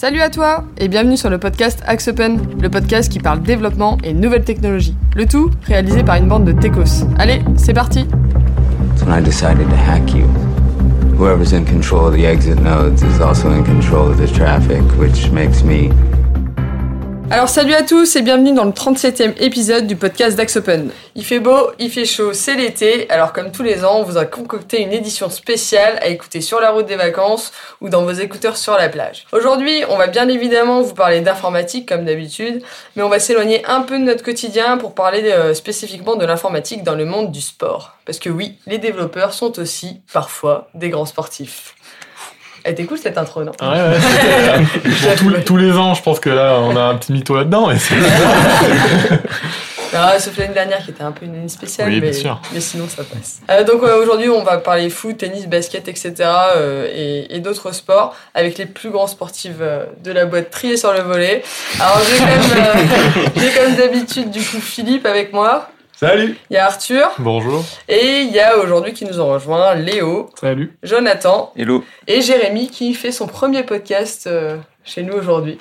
Salut à toi et bienvenue sur le podcast Axe Open, le podcast qui parle développement et nouvelles technologies. Le tout réalisé par une bande de techos. Allez, c'est parti when I decided to hack you. Whoever's in control of the exit nodes is also in control of the traffic, which makes me Alors salut à tous et bienvenue dans le 37e épisode du podcast d'Axe Open. Il fait beau, il fait chaud, c'est l'été, alors comme tous les ans, on vous a concocté une édition spéciale à écouter sur la route des vacances ou dans vos écouteurs sur la plage. Aujourd'hui, on va bien évidemment vous parler d'informatique comme d'habitude, mais on va s'éloigner un peu de notre quotidien pour parler euh, spécifiquement de l'informatique dans le monde du sport. Parce que oui, les développeurs sont aussi parfois des grands sportifs. Elle était cool cette intro, non Ah ouais, ouais, c'était- bon, tous, tous les ans, je pense que là, on a un petit mytho là-dedans. Ah, sauf l'année dernière qui était un peu une année spéciale, Oui, mais, sinon ça passe. Euh, donc euh, aujourd'hui on va parler foot, tennis, basket, etc. euh, et, et d'autres sports avec les plus grands sportifs euh, de la boîte triés sur le volet. Alors j'ai comme, euh, j'ai comme d'habitude du coup Philippe avec moi, Salut il y a Arthur Bonjour. et il y a aujourd'hui qui nous ont rejoint Léo, Salut. Jonathan Hello, et Jérémy qui fait son premier podcast euh, chez nous aujourd'hui.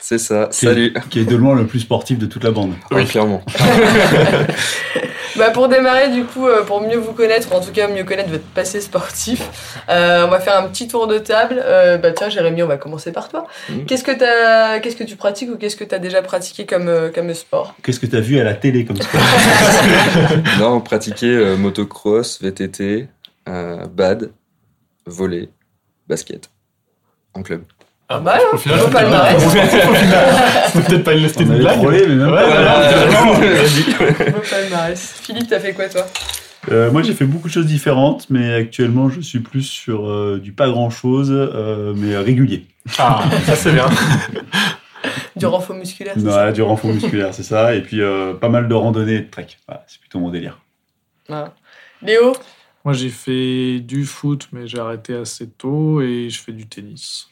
c'est ça, Qui est- salut. Qui est de loin le plus sportif de toute la bande. Oui, clairement. Bah pour démarrer du coup, euh, pour mieux vous connaître, ou en tout cas mieux connaître votre passé sportif, euh, on va faire un petit tour de table. Euh, bah tiens Jérémy, on va commencer par toi. Mhm. Qu'est-ce que t'as, qu'est-ce que tu pratiques ou qu'est-ce que t'as déjà pratiqué comme euh, comme sport? Qu'est-ce que tu as vu à la télé comme sport? Non, pratiquer euh, motocross, VTT, euh, bad, volley, basket, en club. Ah, au final, c'était palmarès. Au final, c'était peut-être pas une c'était On une avait blague. frôlé, mais même Ouais, pas. palmarès. Philippe, t'as fait quoi toi? Euh, moi, j'ai fait beaucoup de choses différentes, mais actuellement, je suis plus sur euh, du pas grand-chose, euh, mais régulier. Ah, ça c'est bien. Du renfort musculaire. c'est Voilà, du renfort musculaire, c'est ça. Et puis, euh, pas mal de randonnées et de trek. Voilà, c'est plutôt mon délire. ça Voilà. Léo, Moi, j'ai fait du foot, mais j'ai arrêté assez tôt et je fais du tennis.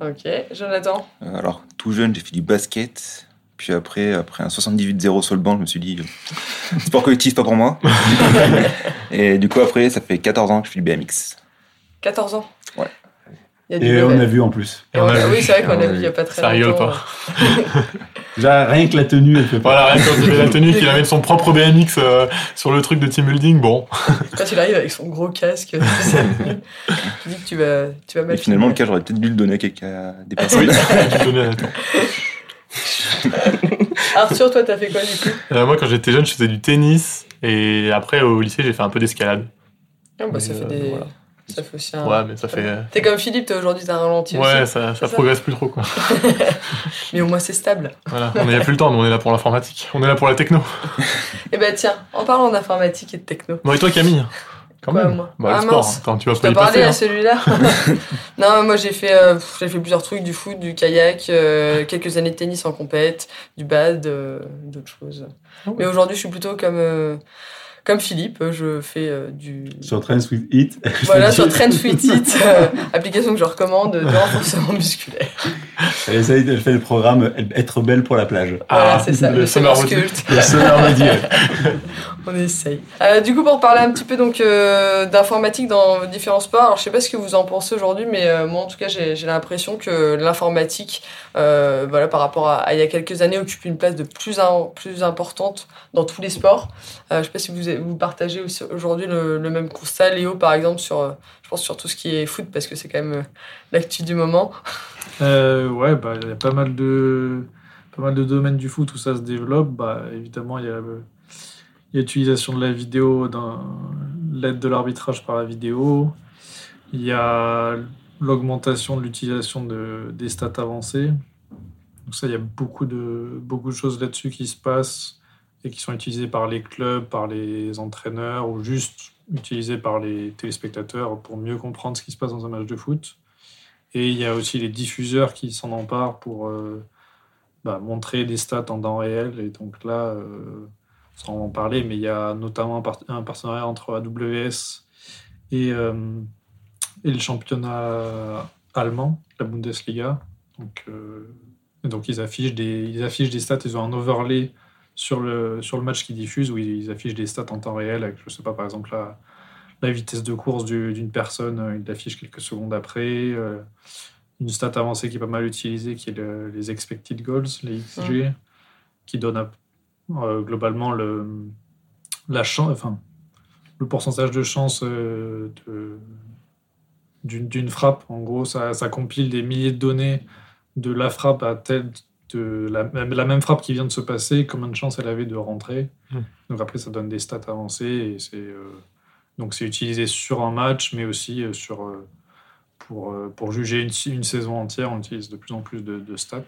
Ok. Jonathan, Euh, Alors, tout jeune, j'ai fait du basket. Puis après, après un 78-0 sur le banc, je me suis dit, euh, sport collectif, pas pour moi. Et du coup, après, ça fait 14 ans que je fais du BMX. 14 ans. Ouais. Il y a du Et on a vu en plus. Et on a- oui, c'est vrai qu'on Ah, a oui. vu il y a pas très Ça rigole longtemps. pas. Déjà, rien que la tenue, elle fait pas. Voilà, quand il avait la tenue, qu'il avait son propre BMX euh, sur le truc de team building, bon. Quand il arrive avec son gros casque, tu dis que tu vas, tu vas Et mal finalement, le cas, j'aurais peut-être dû le donner à, quelqu'un- des Oui, personnes. Arthur, toi, t'as fait quoi du coup? Euh, Moi, quand j'étais jeune, je faisais du tennis. Et après, au lycée, j'ai fait un peu d'escalade. Ah, bah, ça fait euh, des. voilà. Ça fait aussi un. Ouais, mais ça fait. T'es comme Philippe, toi aujourd'hui t'as ralenti Ouais, aussi. ça, ça progresse plus trop, quoi. Mais au moins c'est stable. Voilà, on n'y a plus le temps, nous on est là pour l'informatique. On est là pour la techno. Et bah tiens, en parlant d'informatique et de techno. Bon, et toi, Camille? Quand Quoi, même. moi? Bah, Ah, le sport, mince. attends, tu vas Je pas y parlé passer. à hein. celui-là? non, moi j'ai fait, euh, j'ai fait plusieurs trucs, du foot, du kayak, euh, quelques années de tennis en compète, du bad, euh, d'autres choses. Ah ouais. Mais aujourd'hui je suis plutôt comme, comme Philippe, je fais euh, du... Sur Trends with Hit. Voilà, sur Trend Fit It, euh, application que je recommande de renforcement musculaire. Elle essaye de faire le programme Être belle pour la plage. Voilà, Ah, c'est ça, le le summer sculpt. Le summer. On essaye. Euh, du coup, pour parler un petit peu donc euh, d'informatique dans différents sports, alors je sais pas ce que vous en pensez aujourd'hui, mais euh, moi en tout cas j'ai l'impression que l'informatique, euh, voilà, par rapport à, à il y a quelques années, occupe une place de plus en plus importante dans tous les sports. Euh, je sais pas si vous vous partagez aujourd'hui le, même constat, Léo par exemple sur, euh, je pense sur tout ce qui est foot parce que c'est quand même euh, l'actu du moment. Euh, ouais, bah, il y a pas mal de pas mal de domaines du foot où ça se développe. Bah, évidemment, il y a l'utilisation de la vidéo l'aide de l'arbitrage par la vidéo. Il y a l'augmentation de l'utilisation de, des stats avancées. Donc ça, il y a beaucoup de beaucoup de choses là-dessus qui se passent et qui sont utilisées par les clubs, par les entraîneurs ou juste utilisées par les téléspectateurs pour mieux comprendre ce qui se passe dans un match de foot. Et il y a aussi les diffuseurs qui s'en emparent pour euh, bah, montrer des stats en temps réel. Et donc là, euh, sans en parler, mais il y a notamment un, part- un partenariat entre AWS et, euh, et le championnat allemand, la Bundesliga. Donc, euh, donc ils affichent des stats, ils ont un overlay sur le, sur le match qu'ils diffusent où ils affichent des stats en temps réel avec, je sais pas, par exemple, la, la vitesse de course du- d'une personne, euh, ils l'affichent quelques secondes après. euh, une stat avancée qui est pas mal utilisée, qui est le- les expected goals, les XG, qui donne euh, globalement le, la chance, enfin, le pourcentage de chance euh, d'une d'une frappe. En gros, ça, ça compile des milliers de données de la frappe à telle de la, même- la même frappe qui vient de se passer, combien de chances elle avait de rentrer. Mm. Donc après, ça donne des stats avancées et c'est euh, donc c'est utilisé sur un match, mais aussi euh, sur euh, pour, euh, pour juger une, une saison entière, on utilise de plus en plus de, de stats.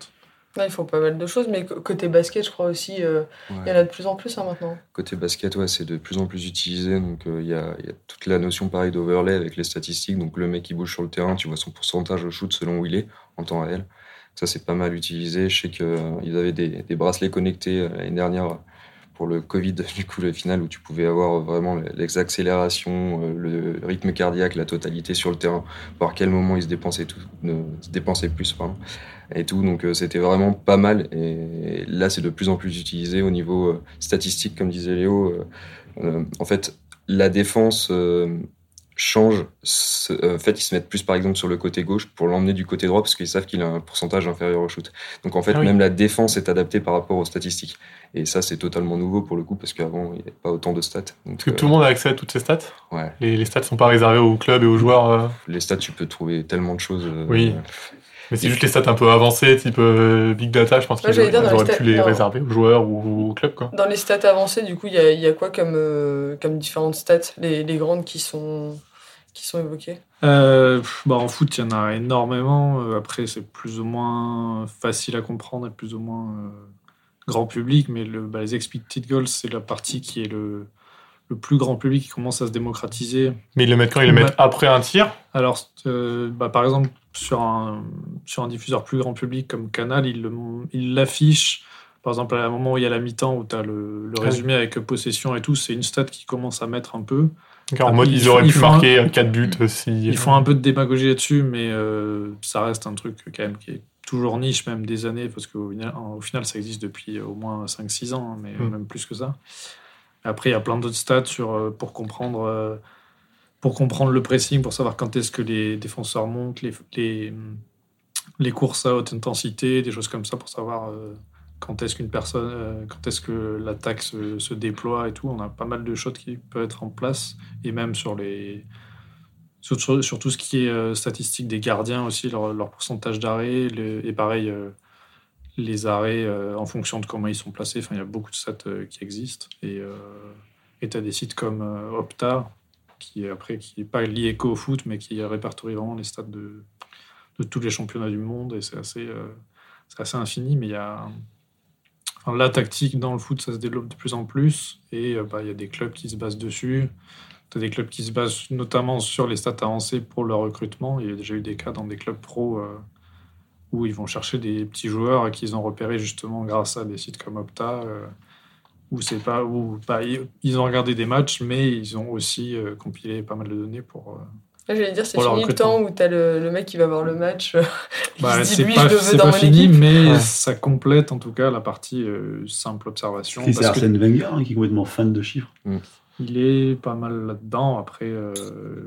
Là, ils font pas mal de choses, mais côté basket, je crois aussi, euh, il y en Ouais. a de plus en plus hein, maintenant. Côté basket, ouais, c'est de plus en plus utilisé. Donc, euh, il y, a, il y a toute la notion pareil d'overlay avec les statistiques. Donc, le mec qui bouge sur le terrain, tu vois son pourcentage au shoot selon où il est en temps réel. Ça, c'est pas mal utilisé. Je sais qu'ils avaient des, bracelets connectés euh, l'année dernière pour le Covid, du coup, le final, où tu pouvais avoir vraiment les accélérations, euh, le rythme cardiaque, la totalité sur le terrain, voir quel moment il se dépensait plus. Et tout. Donc, euh, c'était vraiment pas mal. Et là, c'est de plus en plus utilisé au niveau statistique, comme disait Léo. En fait, la défense change. Ce- euh, En fait, ils se mettent plus, par exemple, sur le côté gauche pour l'emmener du côté droit parce qu'ils savent qu'il a un pourcentage inférieur au shoot. Donc, en fait, Ah oui. même la défense est adaptée par rapport aux statistiques. Et ça, c'est totalement nouveau pour le coup parce qu'avant, il n'y avait pas autant de stats. Donc, que euh, tout le monde a accès à toutes ces stats. ouais. Les, les stats sont pas réservées aux clubs et aux joueurs. euh, Les stats, tu peux trouver tellement de choses. euh, Oui. Mais c'est juste les stats un peu avancées, type euh, Big Data, je pense qu'ils auraient dans les pu stats- les non. réserver aux joueurs ou aux clubs. Quoi. Dans les stats avancées, du coup, il y a, il y a quoi comme, euh, comme différentes stats, les, les grandes qui sont, qui sont évoquées Euh, bah, en foot, il y en a énormément. Euh, Après, c'est plus ou moins facile à comprendre et plus ou moins euh, grand public. Mais le, bah, les expected goals, c'est la partie qui est le, le plus grand public qui commence à se démocratiser. Mais ils le mettent quand? Ils le Ouais. mettent après un tir? Alors, euh, bah, par exemple, sur un, sur un diffuseur plus grand public comme Canal, il le- il l'affiche. Par exemple, à un moment où il y a la mi-temps, où tu as le, le Ah oui. résumé avec possession et tout, c'est une stat qui commence à mettre un peu. En Ah, mode, ils auraient ils pu font un- marquer 4 buts euh, si. Ils font un peu de démagogie là-dessus, mais euh, ça reste un truc quand même qui est toujours niche, même des années, parce qu'au final, au final, ça existe depuis au moins 5-6 ans, hein, mais Mm. même plus que ça. Après, il y a plein d'autres stats sur, euh, pour, comprendre, euh, pour comprendre le pressing, pour savoir quand est-ce que les défenseurs montent, les, les, les courses à haute intensité, des choses comme ça, pour savoir euh, quand est-ce qu'une personne, euh, quand est-ce que l'attaque se, déploie et tout. On a pas mal de choses qui peuvent être en place, et même sur les sur, sur- tout ce qui est euh, statistique des gardiens aussi, leur, pourcentage d'arrêt, et pareil, euh, les arrêts en fonction de comment ils sont placés. Enfin, il y a beaucoup de stats qui existent. Et tu as des sites comme Opta, qui après qui pas lié qu'au foot, mais qui répertorie vraiment les stats de, de tous les championnats du monde. Et c'est assez, c'est assez infini, mais il y a. la tactique dans le foot, ça se développe de plus en plus. Et euh, bah, il y a des clubs qui se basent dessus. Tu as des clubs qui se basent notamment sur les stats avancées pour leur recrutement. Il y a déjà eu des cas dans des clubs pro euh, où ils vont chercher des petits joueurs qu'ils ont repérés justement grâce à des sites comme Opta. euh, où c'est pas bah, ils- ont regardé des matchs, mais ils ont aussi compilé pas mal de données pour. Euh, Là, j'allais dire, c'est fini le recrutement. temps où t'as le, le mec qui va voir le match. il bah, c'est pas, fini, équipe. mais Ouais. ça complète en tout cas la partie euh, simple observation. C'est que Arsène Wenger hein, qui est complètement fan de chiffres. il est pas mal là-dedans. Après, euh,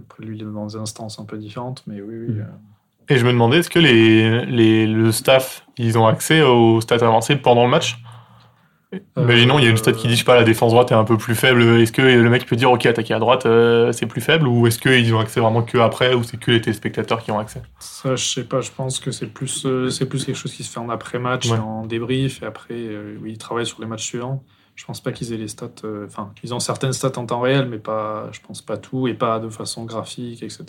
après, lui, il est dans des instances un peu différentes, mais oui, oui. Mm. euh, Et je me demandais, est-ce que les, les, le staff, ils ont accès aux stats avancées pendant le match? Imaginons, il y a une stat qui dit, je sais pas, la défense droite est un peu plus faible. Est-ce que le mec peut dire, ok, attaquer à droite, euh, c'est plus faible Ou est-ce qu'ils ont accès vraiment que après Ou c'est que les téléspectateurs qui ont accès? Ça, je sais pas, je pense que c'est plus, euh, c'est plus quelque chose qui se fait en après-match, Ouais. en débrief, et après, euh, oui, ils travaillent sur les matchs suivants. Je pense pas qu'ils aient les stats, euh, enfin, ils ont certaines stats en temps réel, mais pas, je pense pas tout, et pas de façon graphique, etc.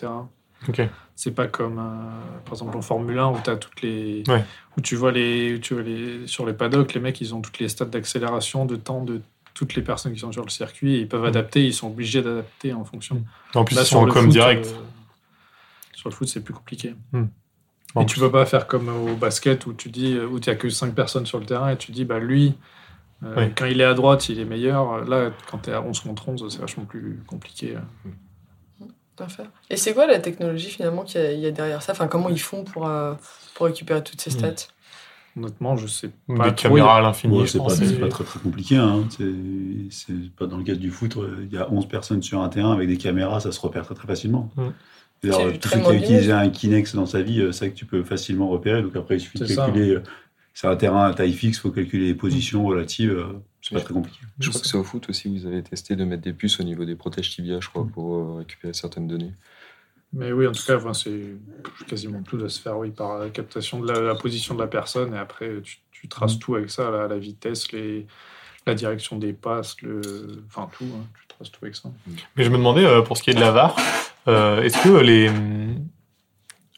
Ok. C'est pas comme, euh, par exemple, en Formule 1 où tu as toutes les. Ouais. Où tu vois, les, où tu vois les. Sur les paddocks, les mecs, ils ont toutes les stats d'accélération, de temps de toutes les personnes qui sont sur le circuit, et ils peuvent Mm. adapter, ils sont obligés d'adapter en fonction. En plus, Là, ils sont en le com foot, direct. euh, sur le foot, c'est plus compliqué. En Et tu peux pas faire comme au basket où tu dis où tu as que 5 personnes sur le terrain et tu dis bah lui euh, Oui. quand il est à droite il est meilleur là quand tu es à 11 contre 11 c'est vachement plus compliqué à faire. Et c'est quoi la technologie finalement qu'il y, a- il y a derrière ça? Enfin, comment ils font pour, euh, pour récupérer toutes ces Hmm. stats? Honnêtement je sais Des pas trop, caméras à l'infini, Ouais, c'est pas, pas très, très compliqué. Hein. C'est pas dans le cadre du foot. euh, Il y a 11 personnes sur un terrain avec des caméras, ça se repère très très facilement. Mm. Tous très ceux qui a utilisé un Kinex dans sa vie, c'est vrai que tu peux facilement repérer. Donc après, il suffit de ça. calculer. C'est un terrain à taille fixe, il faut calculer les positions relatives. euh, C'est pas très compliqué. Je crois que c'est au foot aussi, vous avez testé de mettre des puces au niveau des protèges tibia, je crois, pour euh, récupérer certaines données. Mais oui, en tout cas, enfin, c'est quasiment tout doit se faire oui, par la captation de la, la position de la personne et après tu, tu traces tout avec ça, la, la vitesse, les, la direction des passes, le, enfin tout, hein, tu traces tout avec ça. Mais je me demandais, euh, pour ce qui est de la VAR, euh, est-ce que les.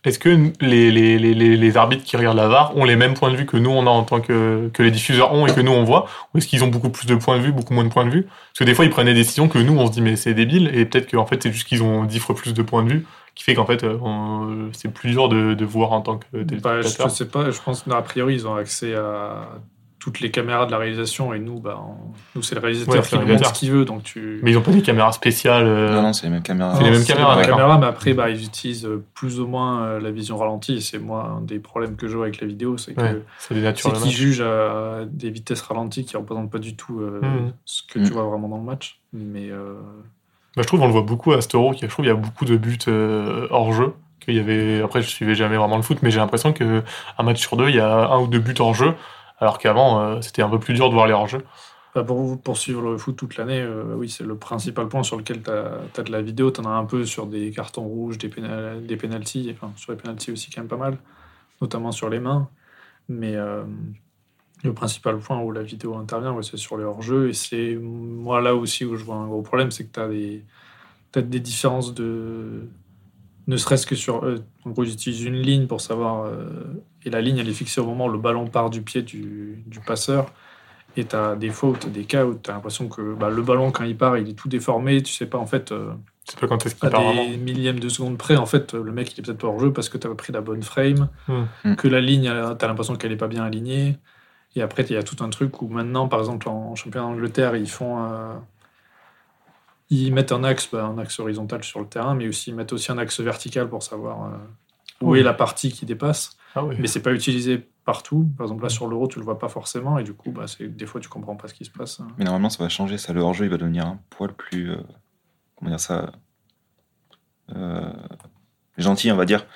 Est-ce que les, les, les, les- les arbitres qui regardent la VAR ont les mêmes points de vue que nous on a en tant que, que les diffuseurs ont et que nous on voit? Ou est-ce qu'ils ont beaucoup plus de points de vue, beaucoup moins de points de vue? Parce que des fois ils prennent des décisions que nous on se dit mais c'est débile et peut-être qu'en fait c'est juste qu'ils ont dix fois plus de points de vue qui fait qu'en fait euh, c'est plus dur de, de voir en tant que Bah, je, téléspectateur. je sais pas, je pense qu'a priori ils ont accès à toutes les caméras de la réalisation et nous, bah, on- nous c'est le réalisateur Ouais, qui nous montre ce qu'il veut, donc tu. Mais ils ont pas des caméras spéciales. euh, Non, non, c'est les mêmes caméras. C'est les mêmes caméras, mêmes d'accord. caméras, mais après, bah, ils utilisent euh, plus ou moins euh, la vision ralentie. Et c'est moi un des problèmes que je vois avec la vidéo, c'est que ouais, c'est des natures c'est de qu'ils jugent à des vitesses ralenties qui représentent pas du tout euh, Mhm. ce que tu vois vraiment dans le match. Mais euh, Bah, je trouve on le voit beaucoup à cet Euro, qu'il y a- je trouve il y a beaucoup de buts euh, hors jeu. Qu'il y avait, après je suivais jamais vraiment le foot, mais j'ai l'impression que un match sur deux, il y a un ou deux buts hors jeu, alors qu'avant euh, c'était un peu plus dur de voir les hors jeu. bah, pour poursuivre le foot toute l'année, euh, oui, c'est le principal point sur lequel tu as, de la vidéo. Tu en as un peu sur des cartons rouges, des, pénal, des pénalties, sur les pénalties aussi quand même pas mal, notamment sur les mains. Mais euh, le principal point où la vidéo intervient, c'est sur les hors-jeux. Et c'est moi là aussi où je vois un gros problème, c'est que tu as t'as des différences de. Ne serait-ce que sur. euh, en gros, ils utilisent une ligne pour savoir. euh, et la ligne, elle est fixée au moment où le ballon part du pied du, du passeur. Et tu as des fois où tu as des cas où tu as l'impression que bah, le ballon, quand il part, il est tout déformé. Tu sais pas, en fait, euh, Je sais pas quand est-ce à qu'il part vraiment. des millièmes de seconde près, en fait, le mec, il est peut-être pas hors jeu parce que tu as pris la bonne frame. Hmm. que la ligne, tu as l'impression qu'elle est pas bien alignée. Et après, il y a tout un truc où maintenant, par exemple, en championnat d'Angleterre, ils font. Ils mettent un axe, bah, un axe horizontal sur le terrain, mais aussi ils mettent aussi un axe vertical pour savoir euh, où Oui. est la partie qui dépasse. Ah oui. Mais c'est pas utilisé partout. Par exemple, là sur l'euro, tu le vois pas forcément, et du coup, bah, des fois, tu comprends pas ce qui se passe. Mais normalement, ça va changer. Ça, le hors-jeu, il va devenir un poil plus. euh, comment dire ça euh, Gentil, on va dire.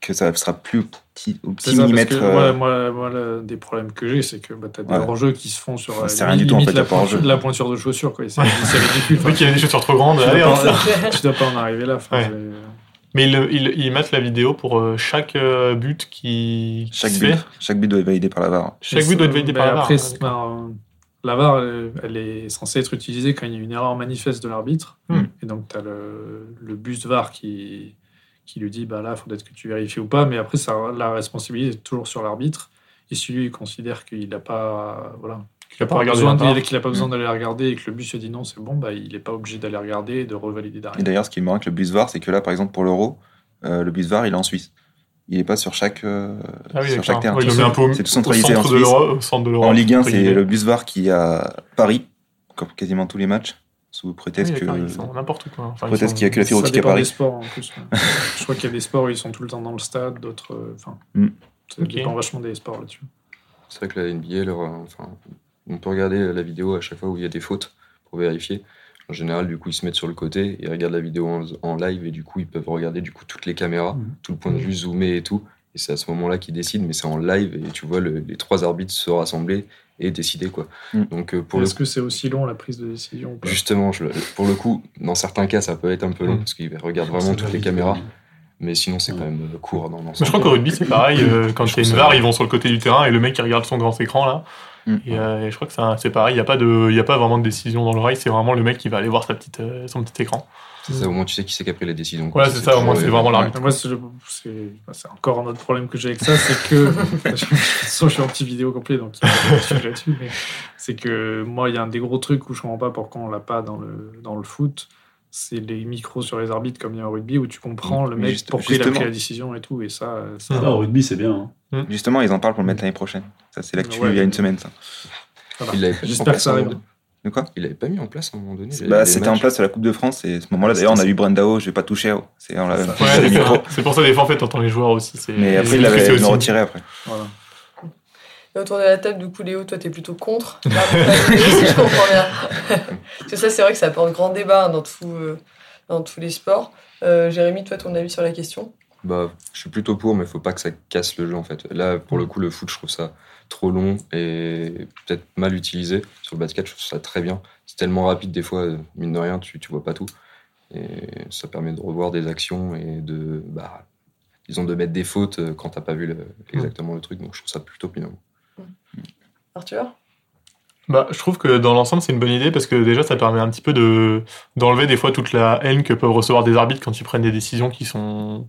Que ça sera plus au petit, au C'est petit ça, parce millimètre. que, euh, ouais, moi, des problèmes que j'ai, c'est que bah, tu as des Ouais. hors-jeux qui se font sur euh, C'est rien du tout, en limite fait, la, pointure, la pointure de chaussure. C'est ridicule. Vu qu'il y a des chaussures trop grandes, tu, allez, dois on pas, sort. tu dois pas en arriver là. Enfin, Ouais. Mais ils, ils, ils mettent la vidéo pour euh, chaque but qui, chaque, se but, fait. chaque but doit être validé par la VAR. Chaque but doit être validé par la VAR. Après, hein, la VAR, elle, elle est censée être utilisée quand il y a une erreur manifeste de l'arbitre. Hmm. Et donc, tu as le, le bus VAR qui, qui lui dit bah là, il faut peut-être que tu vérifies ou pas. Mais après, ça, la responsabilité est toujours sur l'arbitre. Et si lui il considère qu'il n'a pas. Voilà, a qu'il n'a pas besoin d'aller la regarder et que le bus se dit non, c'est bon, bah, il n'est pas obligé d'aller regarder et de revalider Et derrière. d'ailleurs, ce qui est marrant avec le bus VAR, c'est que là, par exemple, pour l'Euro, euh, le bus VAR, il est en Suisse. Il n'est pas sur chaque, euh, Ah oui, sur chaque terrain. C'est tout centralisé centre en de Suisse. de En Ligue 1, entre c'est le bus VAR qui est à Paris, comme quasiment tous les matchs, sous Oui, prétexte que. n'importe quoi. Enfin, qu'il y a que la optique à Paris. des sports en plus. Je crois qu'il y a des sports où ils sont tout le temps dans le stade, d'autres. euh, Enfin, Hmm. ça dépend vachement des sports là-dessus. C'est vrai que la NBA, leur, euh, enfin, on peut regarder la vidéo à chaque fois où il y a des fautes pour vérifier. En général, du coup, ils se mettent sur le côté, ils regardent la vidéo en, en live et du coup, ils peuvent regarder du coup toutes les caméras, Mhm. tout le point de vue zoomé et tout. Et c'est à ce moment-là qu'ils décident, mais c'est en live et tu vois le- les trois arbitres se rassembler et décider quoi. Mhm. Donc euh, pour le Est-ce que c'est aussi long la prise de décision ou pas? Justement, je- pour le coup, dans certains cas, ça peut être un peu long Mm. parce qu'ils regardent vraiment toutes les caméras, mais sinon, c'est quand même euh, court dans l'ensemble. je crois qu'au rugby, c'est pareil. euh, quand il y a une VAR, ils vont sur le côté du terrain et le mec, il regarde son grand écran là. Mm. Et, euh, et je crois que ça- c'est pareil. Il n'y a, pas de- il y a pas vraiment de décision dans le rail. C'est vraiment le mec qui va aller voir sa petite, euh, son petit écran. C'est ça, au moins, tu sais qui c'est qui a pris les décisions. quoi. Ouais, c'est ça, au moins, c'est euh, vraiment l'arbitre. Moi, c'est encore un autre problème que j'ai avec ça, c'est que. de toute façon, je suis anti-vidéo complet, donc il y a pas de sujet là-dessus. Mais c'est que moi, il y a un des gros trucs où je comprends pas pourquoi on l'a pas dans le, dans le foot. C'est les micros sur les arbitres comme il y a au rugby où tu comprends le Mais mec juste- pourquoi il a pris la décision et tout. Et ça, ça Ah, au rugby, c'est bien. hein. Justement, ils en parlent pour le mettre l'année prochaine. Ça, c'est l'actu Ouais. il y a une semaine, ça. voilà. Il l'avait pas mis en J'espère que place ça arrive. De quoi Il l'avait pas mis en place à un moment donné. Bah, c'était en place à la Coupe de France et à ce moment-là, d'ailleurs, on a vu Brendao, je vais pas toucher. oh. C'est on Ouais, c'est pour ça des fait, t'entends les joueurs aussi. Mais après, c'est il l'avait c'est il l'a aussi- retiré après. Voilà. Et autour de la table, du coup, Léo, toi, t'es plutôt contre si je comprends bien. Parce que ça, c'est vrai que ça apporte grand débat hein, dans, tout, euh, dans tous les sports. Euh, Jérémy, toi, ton avis sur la question? Bah, je suis plutôt pour, mais il faut pas que ça casse le jeu en fait. Là, pour le coup, le foot, je trouve ça trop long et peut-être mal utilisé. Sur le basket, je trouve ça très bien. C'est tellement rapide des fois, euh, mine de rien, tu, tu vois pas tout. Et ça permet de revoir des actions et de, bah, disons, de mettre des fautes euh, quand t'as pas vu le- exactement le truc. Donc je trouve ça plutôt bien. Arthur? Bah, je trouve que dans l'ensemble, c'est une bonne idée parce que déjà, ça permet un petit peu de d'enlever des fois toute la haine que peuvent recevoir des arbitres quand ils prennent des décisions qui sont.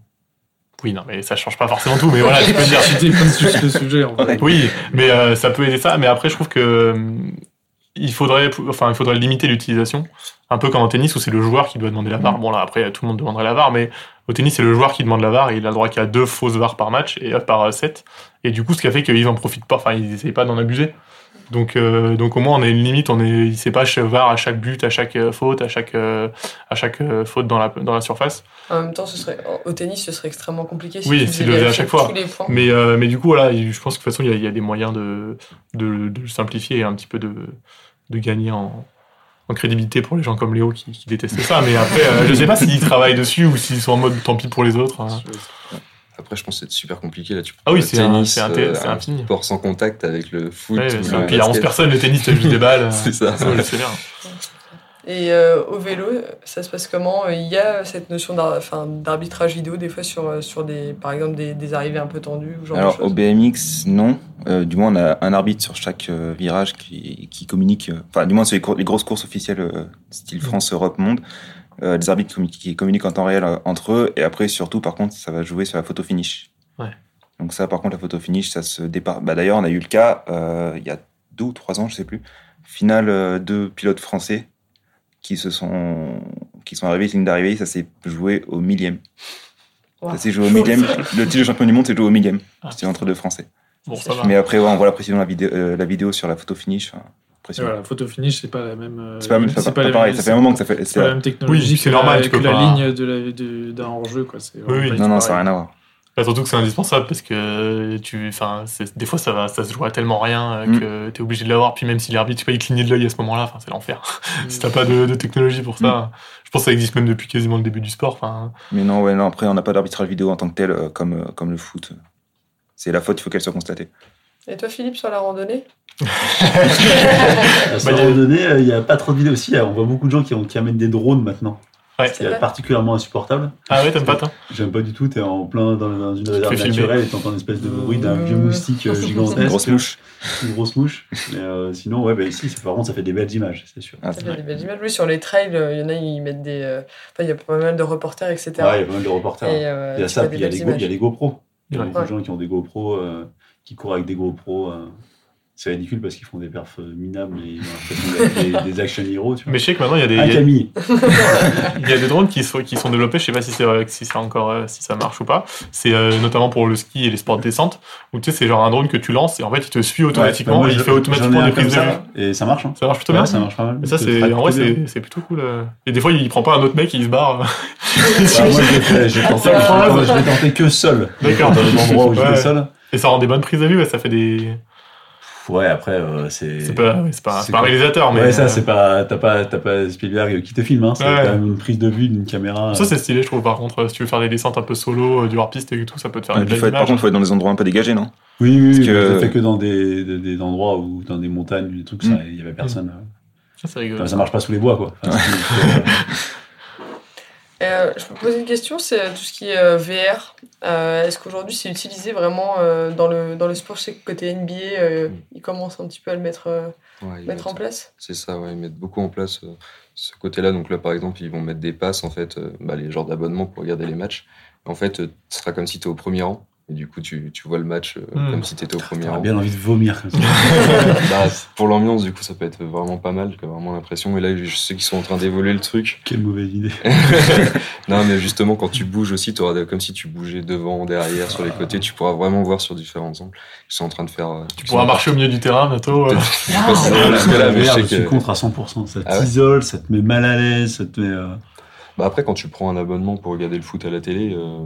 Oui, non, mais ça change pas forcément tout, mais voilà, tu peux dire. Juste le sujet, en fait. Oui, mais euh, ça peut aider ça. Mais après, je trouve que hum, il faudrait, enfin, il faudrait limiter l'utilisation, un peu comme en tennis où c'est le joueur qui doit demander la VAR. Bon là, après, tout le monde demanderait la VAR, mais au tennis, c'est le joueur qui demande la VAR et il a le droit qu'il y a deux fausses VAR par match et euh, par set. Et du coup, ce qui a fait qu'ils en profitent pas, enfin, ils essayent pas d'en abuser. Donc, euh, donc au moins, on a une limite. On est, c'est pas VAR à chaque but, à chaque euh, faute, à chaque, euh, à chaque euh, faute dans la, dans la surface. En même temps, ce serait, au tennis, ce serait extrêmement compliqué si Oui, tu le à chaque fois. tous les points. Mais, euh, mais du coup, voilà, je pense que de toute façon, il y a, il y a des moyens de, de, simplifier et un petit peu de, de gagner en, en crédibilité pour les gens comme Léo qui, qui détestent ça. Mais après, euh, je sais pas s'ils travaillent dessus ou s'ils sont en mode tant pis pour les autres. hein. Après, je pense que c'est super compliqué. Là, tu Ah oui, c'est un- c'est un- euh, infini. sport sans contact avec le foot. Ouais, ou c'est- le puis il y a 11 basket. personnes, le tennis, t'as juste des balles. C'est ça. Ouais, sais bien. Et euh, au vélo, ça se passe comment? Il y a cette notion d'arbitrage vidéo des fois sur, euh, sur des, par exemple des, des arrivées un peu tendues ou de Alors au BMX, non. Euh, du moins, on a un arbitre sur chaque euh, virage qui, qui communique. euh, Enfin, du moins sur les, cour- les grosses courses officielles, euh, style France, Europe, Monde. Euh, des arbitres qui communiquent en temps réel euh, entre eux. Et après, surtout, par contre, ça va jouer sur la photo finish. Ouais. Donc ça, par contre, la photo finish, ça se départ. Bah, D'ailleurs, on a eu le cas euh, il y a deux ou trois ans, je sais plus. Finale euh, deux pilotes français qui se sont qui sont arrivés ligne d'arrivée. Ça s'est joué au millième. Wow. Ça s'est joué au millième. Le titre de champion du monde s'est joué au millième. Ah. C'était entre deux Français. Bon, ça va. Mais après, ouais, on voit la précision de la vidéo, euh, la vidéo sur la photo finish. enfin, Impressionnant. voilà, photo finish, c'est pas la même. euh, C'est pas, c'est pas- pas la pareil. même- Ça fait un moment que ça fait. C'est la même technologie Oui, c'est que normal, la, tu que la pas- ligne d'un hors-jeu. quoi. Oui, Non, non, ça n'a rien à voir. Bah, surtout que c'est indispensable parce que tu, des fois ça va, ça se joue à tellement rien euh, Mm. que t'es obligé de l'avoir. Puis même si l'arbitre, tu peux y cligner de l'œil à ce moment-là, enfin, c'est l'enfer. si t'as pas de, de technologie pour ça, je pense que ça existe même depuis quasiment le début du sport. Enfin, Mais non, ouais, non, après, on n'a pas d'arbitrage vidéo en tant que tel, euh, comme, comme le foot. C'est la faute, il faut qu'elle soit constatée. Et toi, Philippe, sur la randonnée Bah, il y a- un moment donné, euh, il n'y a pas trop de vidéos aussi. On voit beaucoup de gens qui, ont- qui amènent des drones maintenant. Ouais. C'est particulièrement insupportable. ah ouais, t'aimes pas toi J'aime pas du tout. T'es en plein dans, dans une réserve naturelle et t'entends une espèce de bruit d'un vieux moustique euh, gigantesque. Une grosse mouche. Une grosse mouche. Mais euh, sinon, ouais, bah, ici, c'est- par contre, ça fait des belles images, c'est sûr. Ah, Ça fait des belles images. Oui, sur les trails, il y en a, ils mettent des. Enfin, il y a pas mal de reporters, etc. Ouais, il y a pas mal de reporters. Et, euh, il y a ça, puis des il y a les, GoPros. Il y a beaucoup de gens qui ont des GoPros, euh, qui courent avec des GoPros. euh. C'est ridicule parce qu'ils font des perfs euh, minables et des, des action heroes. Tu vois. Mais je sais que maintenant il y a des, Ah, il y a- Camille il y a des drones qui sont, qui sont développés. Je sais pas si c'est si c'est encore euh, si ça marche ou pas. C'est euh, notamment pour le ski et les sports de descente où tu sais c'est genre un drone que tu lances et en fait il te suit automatiquement Ouais, bah, moi, et il fait automatiquement des prises de ça, vue. Et ça marche. Hein. Ça marche plutôt Ouais, bien. ça marche pas mal. Mais ça, Ça c'est, en vrai, bien. c'est, c'est plutôt cool. euh. Et des fois, il prend pas un autre mec, il se barre. Bah, moi, j'ai tenté, Ça tenté que seul. D'accord. Dans les endroits où Ouais. j'étais seul. Et ça rend des bonnes prises de vue, ouais, ça fait des. Ouais, après, euh, c'est. C'est pas, ouais, c'est pas, c'est c'est pas un réalisateur, mais. Ouais, ça, euh, c'est pas. T'as pas, t'as pas Spielberg qui te filme, hein. C'est Ouais. quand même une prise de vue d'une caméra. Ça, c'est stylé, je trouve. Par contre, euh, si tu veux faire des descentes un peu solo, euh, du hard-piste et tout, ça peut te faire être- par contre, il faut être dans des endroits un peu dégagés, non? Oui, oui, Parce oui. que- l'ai fait que dans des, des, des endroits où, dans des montagnes, des trucs, ça, Mm. il y avait personne. Ça, c'est rigolo. Enfin, ça marche pas sous les bois, quoi. Enfin, Euh, je me pose une question, c'est euh, tout ce qui est euh, VR. Euh, Est-ce qu'aujourd'hui c'est utilisé vraiment euh, dans, le, dans le sport Je sais que côté NBA, euh, ils commencent un petit peu à le mettre, Ouais, mettre en place. C'est ça, ouais, ils mettent beaucoup en place ce côté-là. Donc là, par exemple, ils vont mettre des passes, en fait, bah, les genres d'abonnements pour regarder les matchs. En fait, ce sera comme si tu es au premier rang. Et du coup, tu, tu vois le match euh, Hmm. comme si tu étais au premier rang. bien envie de vomir comme ça. Bah, pour l'ambiance, du coup, ça peut être vraiment pas mal, quoi, vraiment l'impression. Et là, je sais qu'ils sont en train d'évoluer le truc. Quelle mauvaise idée. non, mais justement, quand tu bouges aussi, tu auras comme si tu bougeais devant, derrière, sur les côtés. Tu pourras vraiment voir sur différents angles. Ils sont en train de faire. euh, Tu pourras marcher au milieu du terrain bientôt. euh. La jusque-là, mais je sais que- contre à 100%. Ça Ah ouais t'isole, ça te met mal à l'aise, ça te met. euh, Bah après, quand tu prends un abonnement pour regarder le foot à la télé, euh,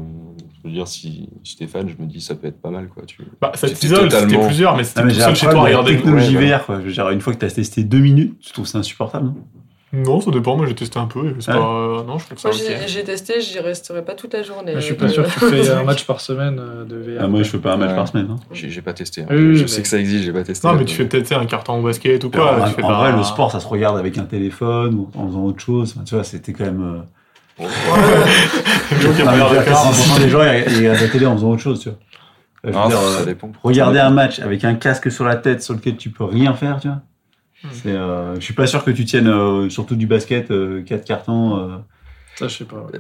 je veux dire, si, si t'es fan, je me dis ça peut être pas mal, quoi. Tu... Bah, ça C'était t'isole, c'était totalement- plusieurs, mais c'était Ah, mais seul chez toi à regarder technologie Ouais. VR, quoi. Je veux dire, une fois que tu as testé deux minutes, tu trouves ça insupportable. non Non, ça dépend. Moi, j'ai testé un peu. et c'est Ouais. pas... Non, je trouve que Moi, ça j'ai testé, j'y resterai pas toute la journée. Je suis pas sûr que tu fais un match par semaine euh, de VR. Ah, moi, je fais pas un match Ouais. par semaine. hein. J'ai j'ai pas testé. hein. Oui, je oui, je mais- sais que ça existe, j'ai pas testé. Non, mais là, tu fais peut-être un carton au basket ou En, quoi. en- tu fais en pas vrai, le sport, ça se regarde avec un téléphone ou en faisant autre chose. Enfin, tu vois, c'était quand même. euh, Le mec qui Non, mais regarde je veux le dire, quart, 80% des gens, ils ils regardent la télé en faisant autre chose, tu vois. Euh, je veux Non, dire, ça euh, dépend. regarder un match avec un casque sur la tête sur lequel tu peux rien faire, tu vois. C'est, euh, je suis pas sûr que tu tiennes euh, surtout du basket, 4 cartons euh, Ça, je sais pas. ouais.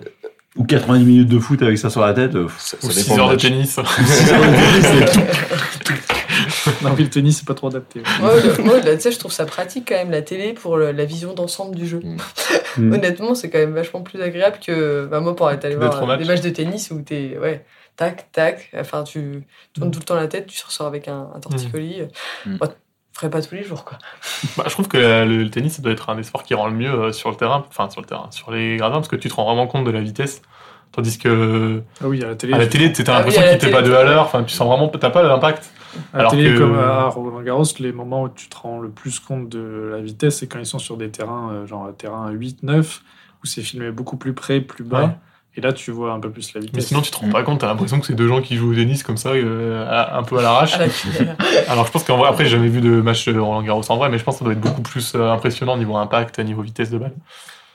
ou 90 minutes de foot avec ça sur la tête. euh, Ça, Ou ça 6 dépend heures de tennis. six heures de tennis, c'est- Non, mais le tennis, c'est pas trop adapté. ouais. Moi, le- moi, là, tu sais, je trouve ça pratique quand même la télé pour le- la vision d'ensemble du jeu. Mm. Honnêtement, c'est quand même vachement plus agréable que bah, moi pour aller aller D'être voir au match. des matchs de tennis où t'es ouais tac tac. Enfin, tu tournes tout le temps la tête, tu ressors avec un, un torticolis. Mm. Bah, ferais pas tous les jours quoi. Bah, je trouve que le tennis, ça doit être un des sports qui rend le mieux euh, sur le terrain, enfin sur le terrain, sur les gradins, parce que tu te rends vraiment compte de la vitesse. Tandis que Ah oui, à la télé. à la télé, t'as Ah oui, l'impression à qu'il était pas de télé, valeur, enfin tu sens vraiment, t'as pas l'impact. À la Alors télé, que- comme à Roland Garros, les moments où tu te rends le plus compte de la vitesse, c'est quand ils sont sur des terrains, euh, genre un terrain 8-9, où c'est filmé beaucoup plus près, plus bas. Ouais. Et là, tu vois un peu plus la Mais vitesse. sinon, tu te rends pas compte, t'as l'impression que c'est deux gens qui jouent au tennis comme ça, euh, à- un peu à l'arrache. À la cuillère. Alors je pense qu'en vrai, après, j'ai jamais vu de match de Roland Garros en vrai, mais je pense que ça doit être beaucoup plus euh, impressionnant niveau impact, niveau vitesse de balle.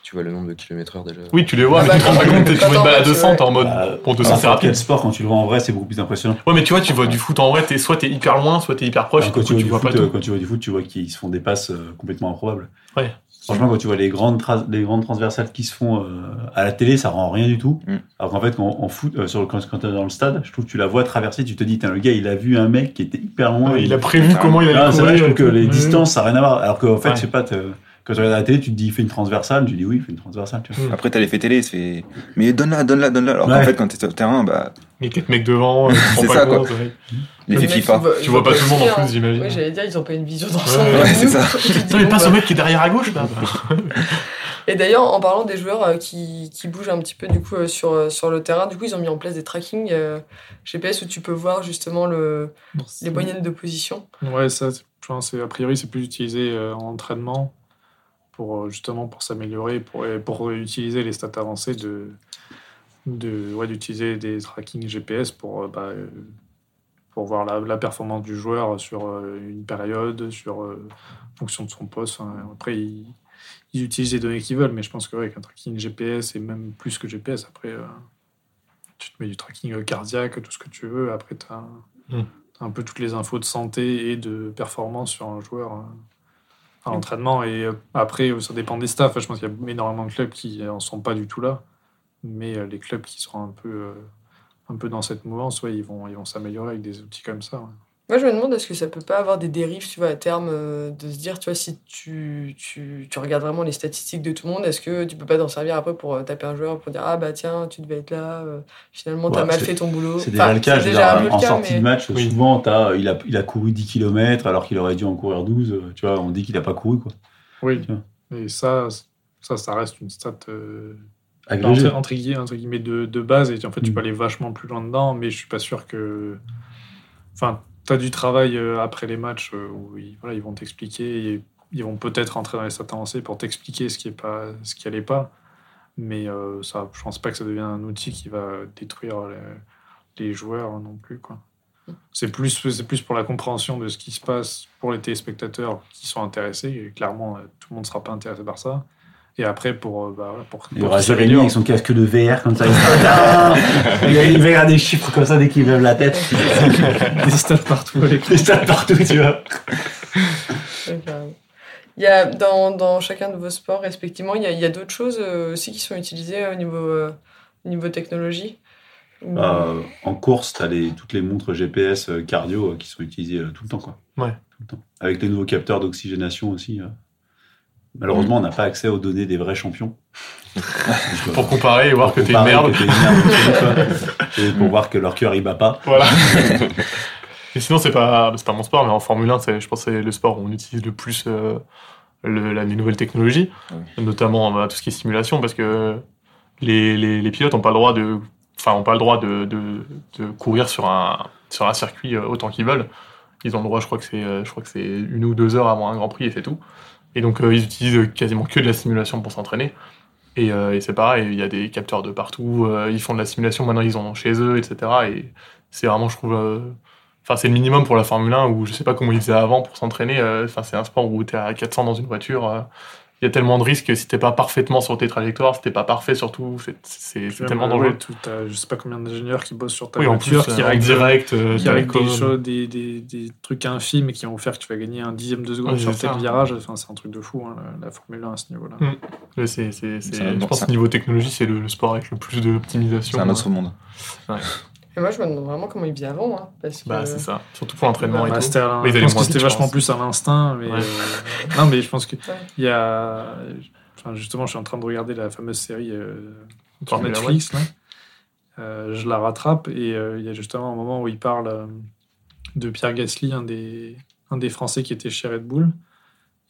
Tu vois le nombre de kilomètres heure déjà. Oui, tu les vois, Ah mais bah, tu te rends pas compte, tu vois une balle à match, 200, t'es en mode, Bah, pour 200 c'est rapide. sport, quand tu le vois en vrai, c'est beaucoup plus impressionnant. Ouais, mais tu vois, tu vois du foot en vrai, t'es, soit t'es hyper loin, soit t'es hyper proche, Alors, quand, coup, tu vois tu du vois foot, tout. quand tu vois du foot, tu vois qu'ils se font des passes euh, complètement improbables. Ouais. Franchement, quand tu vois les grandes, tra- les grandes transversales qui se font euh, à la télé, ça rend rien du tout. Mm. Alors qu'en fait, quand, en foot, euh, sur le, quand, quand t'es dans le stade, je trouve que tu la vois traverser, tu te dis, le gars, il a vu un mec qui était hyper loin. Ouais, il il a prévu comment il allait Ah, c'est vrai, courir. je trouve que les Ouais. distances, ça n'a rien à voir. Alors qu'en fait, je sais pas, quand tu regardes la télé, tu te dis, il fait une transversale, tu dis oui, il fait une transversale. Tu vois. Après, t'as l'effet télé, c'est. Mais donne-la, donne-la, donne-la. Alors qu'en Ouais. fait, quand t'es sur le terrain, bah, a quatre mecs devant, C'est pas ça, quoi. ouais. Les FIFA. voient- Tu vois pas tout le monde en plus, j'imagine. Oui, j'allais dire, ils ont pas une vision d'ensemble. Ouais, ouais, c'est ça. Putain, passe bah. au mec qui est derrière à gauche, là. Et d'ailleurs, en parlant des joueurs euh, qui, qui bougent un petit peu du coup euh, sur, euh, sur le terrain, du coup, ils ont mis en place des tracking euh, GPS où tu peux voir justement le, les moyennes de position. Ouais, ça, c'est- je pense, c'est- a priori, c'est plus utilisé euh, en entraînement pour euh, justement pour s'améliorer, pour, et pour utiliser les stats avancées de, de ouais, d'utiliser des tracking GPS pour euh, bah, euh, pour voir la, la performance du joueur sur une période, sur euh, en fonction de son poste. hein. Après, ils, ils utilisent les données qu'ils veulent, mais je pense que ouais, qu'un tracking GPS et même plus que GPS, après, euh, tu te mets du tracking cardiaque, tout ce que tu veux. Après, tu as Mm. un peu toutes les infos de santé et de performance sur un joueur euh, à l'entraînement. Et euh, après, ça dépend des staffs. Je pense qu'il y a énormément de clubs qui en sont pas du tout là. Mais euh, les clubs qui sont un peu, euh, un peu dans cette mouvance, ouais, ils vont ils vont s'améliorer avec des outils comme ça. Moi, je me demande est-ce que ça peut pas avoir des dérives, tu vois, à terme, euh, de se dire, tu vois, si tu, tu, tu regardes vraiment les statistiques de tout le monde, est-ce que tu peux pas t'en servir après pour euh, taper un joueur, pour dire, ah bah tiens, tu devais être là, euh, finalement, t'as Ouais, mal fait ton boulot. C'est déjà Enfin, le cas. c'est je veux déjà dire, en cas, sortie mais- de match, Oui. souvent, t'as- il, a, il a couru 10 km alors qu'il aurait dû en courir 12. euh, Tu vois, on dit qu'il n'a pas couru. Quoi. Oui. Et ça, ça, ça reste une stat euh, entre, entre guillemets, entre guillemets de, de base. Et en fait, tu Mm. peux aller vachement plus loin dedans, mais je suis pas sûr que. Enfin, tu as du travail euh, après les matchs euh, où ils, vont t'expliquer. Ils vont peut-être entrer dans les stats avancées pour t'expliquer ce qui est pas, ce qui allait pas. Mais euh, ça, je pense pas que ça devienne un outil qui va détruire les, joueurs non plus. Quoi. C'est plus, c'est plus pour la compréhension de ce qui se passe pour les téléspectateurs qui sont intéressés. Et clairement, euh, tout le monde ne sera pas intéressé par ça. Et après, pour. euh, bah, pour, Il y pour aura qu'ils Jérémy s'améliorent. avec son casque de VR comme ça. Il, se- il regarder des chiffres comme ça dès qu'il lève la tête. des stats partout avec Des stats partout, tu vois. Il y a dans, dans chacun de vos sports, respectivement, il y a, il y a d'autres choses euh, aussi qui sont utilisées euh, au niveau, euh, au niveau technologie Ou- Euh, en course, tu as toutes les montres GPS cardio euh, qui sont utilisées euh, tout le temps. Quoi. Ouais. Tout le temps. Avec les nouveaux capteurs d'oxygénation aussi. Malheureusement, on n'a pas accès aux données des vrais champions. Pour comparer et voir que t'es une merde. que une. Et pour voir que leur cœur il bat pas. Voilà. Et sinon, c'est pas, c'est pas mon sport, mais en Formule 1, c'est, je pense que c'est le sport où on utilise le plus euh, le- la- les nouvelles technologies, notamment bah, tout ce qui est simulation, parce que les, les, les pilotes n'ont pas le droit de, enfin, ont pas le droit de, de, de courir sur un, sur un circuit euh, autant qu'ils veulent. Ils ont le droit, je crois que c'est, euh, je crois que c'est une ou deux heures avant un Grand Prix et c'est tout. Et donc, euh, ils utilisent quasiment que de la simulation pour s'entraîner. Et, euh, c'est pareil, il y a des capteurs de partout, euh, ils font de la simulation, maintenant ils en ont chez eux, etc. Et c'est vraiment, je trouve, enfin, c'est le minimum pour la Formule 1 où je sais pas comment ils faisaient avant pour s'entraîner. Enfin, c'est un sport où tu es à 400 dans une voiture. Il y a tellement de risques que si t'es pas parfaitement sur tes trajectoires, si t'es pas parfait surtout, c'est- c'est c'est Même, tellement euh, dangereux. ouais, tout, t'as- je sais pas combien d'ingénieurs qui bossent sur ta Oui, en voiture, plus, qui euh, en règlent, direct, euh, qui règlent des, choses, des, des, des trucs infimes qui vont faire que tu vas gagner un dixième de seconde Ouais, sur tel virage. Enfin, c'est un truc de fou, hein, la, la Formule 1 à ce niveau-là. Mm. C'est- c'est- c'est- C'est un- je pense que niveau technologie, c'est le, le sport avec le plus d'optimisation. C'est un autre monde. Et moi, je me demande vraiment comment ils faisaient avant. Hein, parce que... Bah, c'est ça. Surtout pour l'entraînement et Bah, tout. l'in- Mais je pense que c'était vachement plus à l'instinct. Mais Ouais. euh, non, mais je pense que il y a. Enfin, justement, je suis en train de regarder la fameuse série euh, sur Netflix. Là. Euh, je la rattrape et euh, il y a justement un moment où il parle euh, de Pierre Gasly, un des, un des Français qui était chez Red Bull